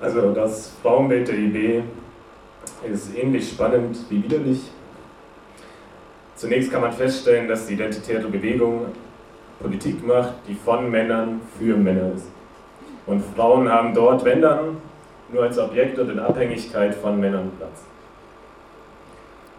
Also das Frauenbild der IB ist ähnlich spannend wie widerlich. Zunächst kann man feststellen, dass die identitäre Bewegung Politik macht, die von Männern für Männer ist. Und Frauen haben dort, wenn dann, nur als Objekt und in Abhängigkeit von Männern Platz.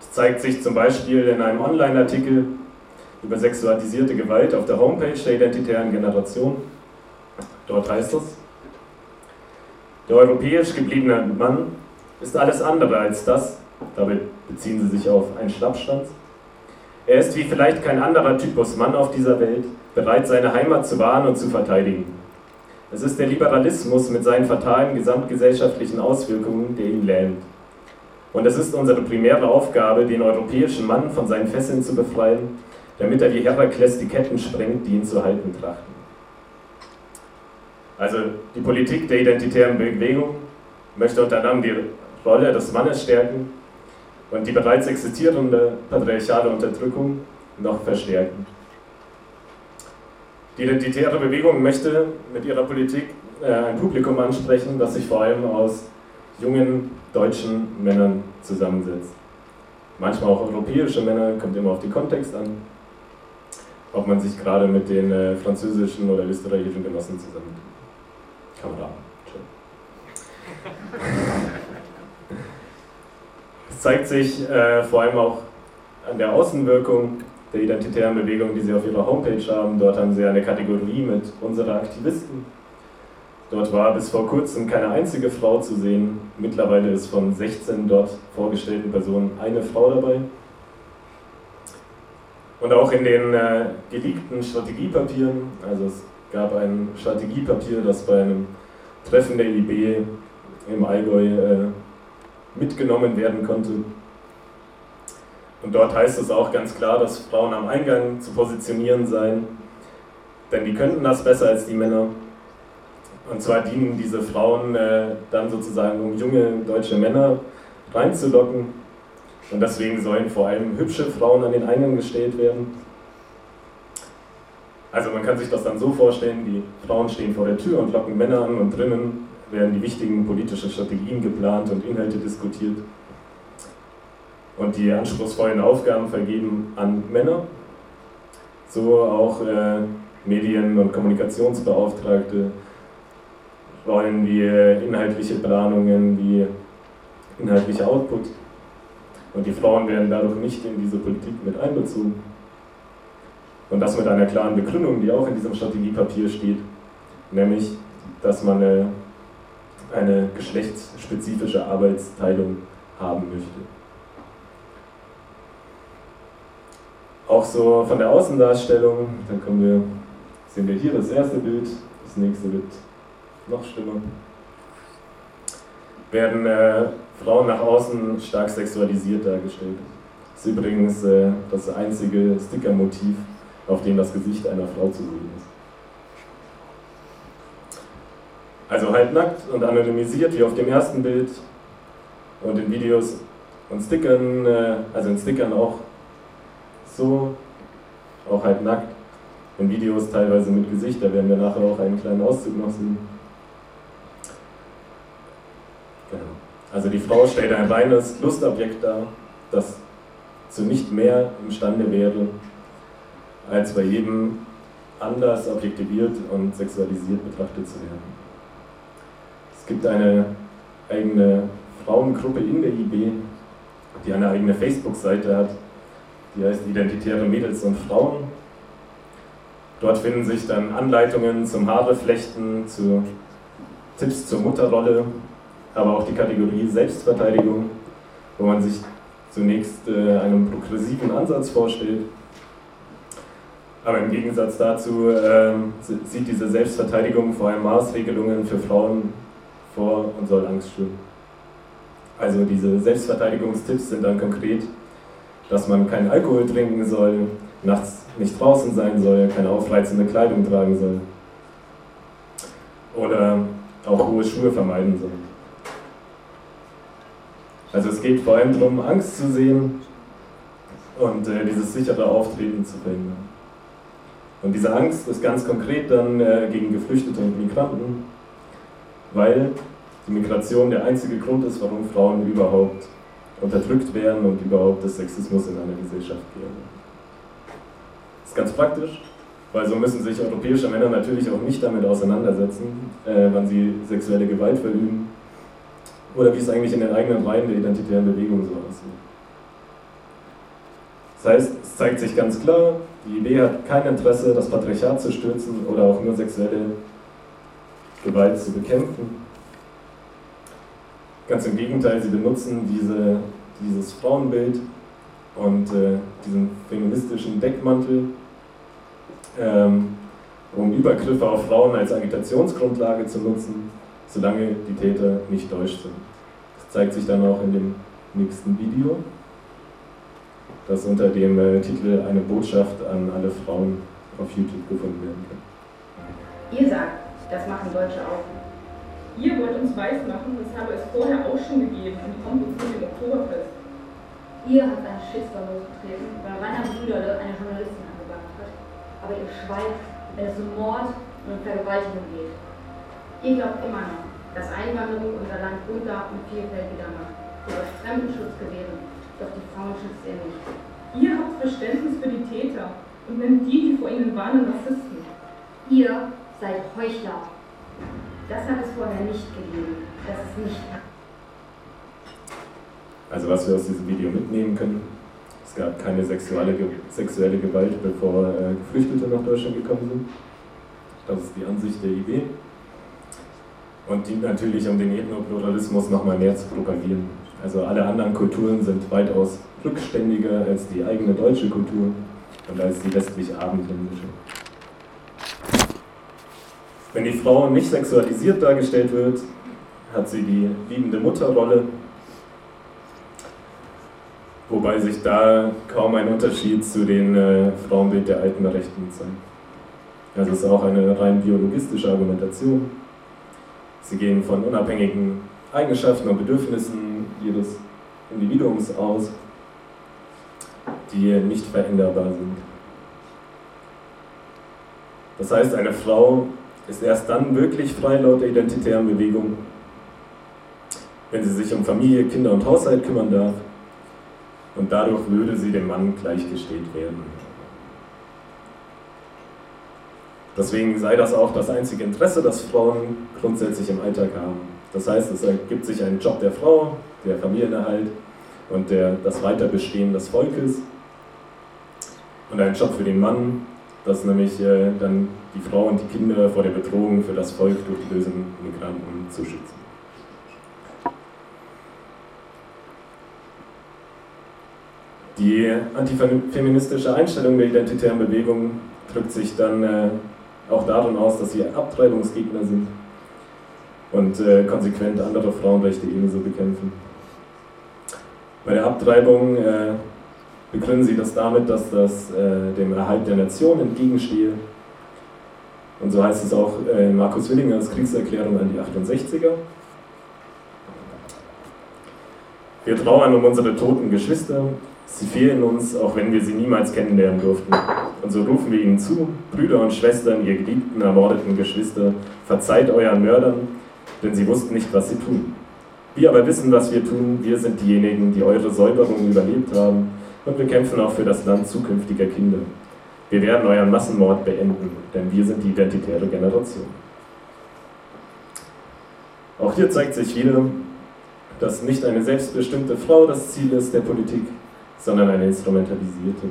Das zeigt sich zum Beispiel in einem Online-Artikel über sexualisierte Gewalt auf der Homepage der identitären Generation. Dort heißt es, der europäisch gebliebene Mann ist alles andere als das, dabei beziehen sie sich auf einen Schlappschwanz. Er ist wie vielleicht kein anderer Typus Mann auf dieser Welt, bereit seine Heimat zu wahren und zu verteidigen. Es ist der Liberalismus mit seinen fatalen gesamtgesellschaftlichen Auswirkungen, der ihn lähmt. Und es ist unsere primäre Aufgabe, den europäischen Mann von seinen Fesseln zu befreien, damit er wie Herakles die Ketten sprengt, die ihn zu halten trachten. Also die Politik der identitären Bewegung möchte unter anderem die Rolle des Mannes stärken und die bereits existierende patriarchale Unterdrückung noch verstärken. Die identitäre Bewegung möchte mit ihrer Politik äh, ein Publikum ansprechen, das sich vor allem aus jungen deutschen Männern zusammensetzt. Manchmal auch europäische Männer, kommt immer auf den Kontext an, ob man sich gerade mit den äh, französischen oder österreichischen Genossen zusammentut. Kamera. Es zeigt sich äh, vor allem auch an der Außenwirkung der identitären Bewegung, die sie auf ihrer Homepage haben. Dort haben sie eine Kategorie mit unsere Aktivisten. Dort war bis vor kurzem keine einzige Frau zu sehen. Mittlerweile ist von 16 dort vorgestellten Personen eine Frau dabei. Und auch in den äh, geleakten Strategiepapieren, also es gab ein Strategiepapier, das bei einem Treffen der IB im Allgäu äh, mitgenommen werden konnte. Und dort heißt es auch ganz klar, dass Frauen am Eingang zu positionieren seien, denn die könnten das besser als die Männer. Und zwar dienen diese Frauen äh, dann sozusagen, um junge deutsche Männer reinzulocken. Und deswegen sollen vor allem hübsche Frauen an den Eingang gestellt werden. Also man kann sich das dann so vorstellen, die Frauen stehen vor der Tür und locken Männer an und drinnen werden die wichtigen politischen Strategien geplant und Inhalte diskutiert. Und die anspruchsvollen Aufgaben vergeben an Männer, so auch äh, Medien- und Kommunikationsbeauftragte, Rollen wie äh, inhaltliche Planungen, wie inhaltlicher Output. Und die Frauen werden dadurch nicht in diese Politik mit einbezogen. Und das mit einer klaren Begründung, die auch in diesem Strategiepapier steht, nämlich, dass man eine, eine geschlechtsspezifische Arbeitsteilung haben möchte. Auch so von der Außendarstellung, dann kommen wir, sehen wir hier das erste Bild, das nächste wird noch schlimmer, werden äh, Frauen nach außen stark sexualisiert dargestellt. Das ist übrigens äh, das einzige Stickermotiv auf dem das Gesicht einer Frau zu sehen ist. Also halbnackt und anonymisiert wie auf dem ersten Bild und in Videos und Stickern, äh, also in Stickern auch so, auch halbnackt. In Videos teilweise mit Gesicht, da werden wir nachher auch einen kleinen Auszug noch sehen. Genau. Also die Frau stellt ein reines Lustobjekt dar, das zu nicht mehr imstande wäre, als bei jedem anders objektiviert und sexualisiert betrachtet zu werden. Es gibt eine eigene Frauengruppe in der IB, die eine eigene Facebook-Seite hat, die heißt Identitäre Mädels und Frauen. Dort finden sich dann Anleitungen zum Haareflechten, zu Tipps zur Mutterrolle, aber auch die Kategorie Selbstverteidigung, wo man sich zunächst äh, einen progressiven Ansatz vorstellt aber im Gegensatz dazu äh, sieht diese Selbstverteidigung vor allem Maßregelungen für Frauen vor und soll Angst schüren. Also diese Selbstverteidigungstipps sind dann konkret, dass man keinen Alkohol trinken soll, nachts nicht draußen sein soll, keine aufreizende Kleidung tragen soll oder auch hohe Schuhe vermeiden soll. Also es geht vor allem darum, Angst zu sehen und äh, dieses sichere Auftreten zu verhindern. Und diese Angst ist ganz konkret dann äh, gegen Geflüchtete und Migranten, weil die Migration der einzige Grund ist, warum Frauen überhaupt unterdrückt werden und überhaupt das Sexismus in einer Gesellschaft gehen. Das ist ganz praktisch, weil so müssen sich europäische Männer natürlich auch nicht damit auseinandersetzen, äh, wann sie sexuelle Gewalt verüben oder wie es eigentlich in den eigenen Reihen der identitären Bewegung so aussieht. Das heißt, es zeigt sich ganz klar, die Idee hat kein Interesse, das Patriarchat zu stürzen oder auch nur sexuelle Gewalt zu bekämpfen. Ganz im Gegenteil, sie benutzen diese, dieses Frauenbild und äh, diesen feministischen Deckmantel, ähm, um Übergriffe auf Frauen als Agitationsgrundlage zu nutzen, solange die Täter nicht deutsch sind. Das zeigt sich dann auch in dem nächsten Video, das unter dem äh, Titel Eine Botschaft an alle Frauen auf YouTube gefunden werden kann. Ihr sagt, das machen Deutsche auch. Ihr wollt uns weismachen, das habe es vorher auch schon gegeben und kommt uns mit dem Oktoberfest. Ihr habt einen Shitstorm losgetreten, weil Rainer Brüderle eine Journalistin angegangen hat. Aber ihr schweigt, wenn es um Mord und um Vergewaltigung geht. Ihr glaubt immer noch, dass Einwanderung unser Land bunter und vielfältiger macht. Ihr euch Fremdenschutz gewähren, doch die Frauen schützt ihr nicht. Ihr habt Verständnis für die Täter und nennt die, die vor ihnen warnen, Rassisten. Ihr seid Heuchler. Das hat es vorher nicht gegeben. Das ist nicht. Also was wir aus diesem Video mitnehmen können, es gab keine sexuelle, sexuelle Gewalt, bevor äh, Geflüchtete nach Deutschland gekommen sind. Das ist die Ansicht der IB. Und dient natürlich, um den Ethnopluralismus nochmal mehr zu propagieren. Also alle anderen Kulturen sind weitaus rückständiger als die eigene deutsche Kultur und als die westlich-abendländische. Wenn die Frau nicht sexualisiert dargestellt wird, hat sie die liebende Mutterrolle, wobei sich da kaum ein Unterschied zu den äh, Frauenbild der alten Rechten zeigt. Also es ist auch eine rein biologistische Argumentation. Sie gehen von unabhängigen Eigenschaften und Bedürfnissen jedes Individuums aus, die nicht veränderbar sind. Das heißt, eine Frau ist erst dann wirklich frei laut der identitären Bewegung, wenn sie sich um Familie, Kinder und Haushalt kümmern darf und dadurch würde sie dem Mann gleichgestellt werden. Deswegen sei das auch das einzige Interesse, das Frauen grundsätzlich im Alltag haben. Das heißt, es ergibt sich ein Job der Frau, der Familienerhalt und der, das Weiterbestehen des Volkes und ein Job für den Mann, das nämlich äh, dann die Frau und die Kinder vor der Bedrohung für das Volk durch die bösen Migranten zu schützen. Die antifeministische Einstellung der identitären Bewegung drückt sich dann äh, auch darin aus, dass sie Abtreibungsgegner sind und äh, konsequent andere Frauenrechte ebenso bekämpfen. Bei der Abtreibung äh, begründen sie das damit, dass das äh, dem Erhalt der Nation entgegenstehe. Und so heißt es auch äh, Markus Willingers Kriegserklärung an die 68er. Wir trauern um unsere toten Geschwister. Sie fehlen uns, auch wenn wir sie niemals kennenlernen durften. Und so rufen wir ihnen zu, Brüder und Schwestern, ihr geliebten, ermordeten Geschwister, verzeiht euren Mördern, denn sie wussten nicht, was sie tun. Wir aber wissen, was wir tun. Wir sind diejenigen, die eure Säuberung überlebt haben und wir kämpfen auch für das Land zukünftiger Kinder. Wir werden euren Massenmord beenden, denn wir sind die identitäre Generation. Auch hier zeigt sich wieder, dass nicht eine selbstbestimmte Frau das Ziel ist der Politik, sondern eine instrumentalisierte.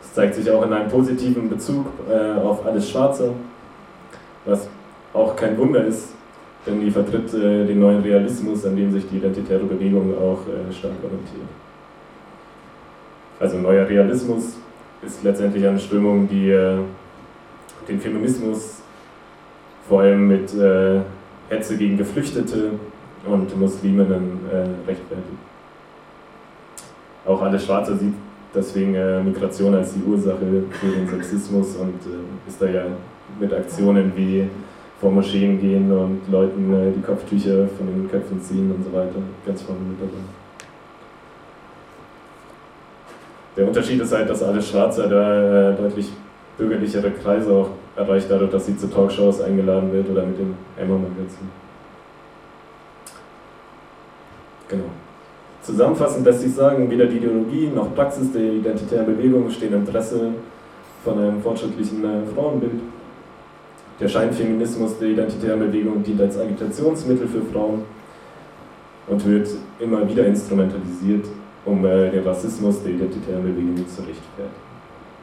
Das zeigt sich auch in einem positiven Bezug äh, auf alles Schwarze, was auch kein Wunder ist, denn die vertritt äh, den neuen Realismus, an dem sich die identitäre Bewegung auch äh, stark orientiert. Also neuer Realismus ist letztendlich eine Strömung, die äh, den Feminismus vor allem mit äh, Hetze gegen Geflüchtete und Musliminnen äh, rechtfertigt. Auch alle Schwarze sieht deswegen äh, Migration als die Ursache für den Sexismus und ist da ja mit Aktionen wie vor Moscheen gehen und Leuten äh, die Kopftücher von den Köpfen ziehen und so weiter ganz vorne mit dabei. Der Unterschied ist halt, dass alle Schwarze da äh, deutlich bürgerlichere Kreise auch erreicht, dadurch, dass sie zu Talkshows eingeladen wird oder mit dem Emma-Magazin. Genau. Zusammenfassend lässt sich sagen, weder die Ideologie noch Praxis der identitären Bewegung stehen im Interesse von einem fortschrittlichen äh, Frauenbild. Der Scheinfeminismus der identitären Bewegung dient als Agitationsmittel für Frauen und wird immer wieder instrumentalisiert, um äh, den Rassismus der identitären Bewegung zu rechtfertigen.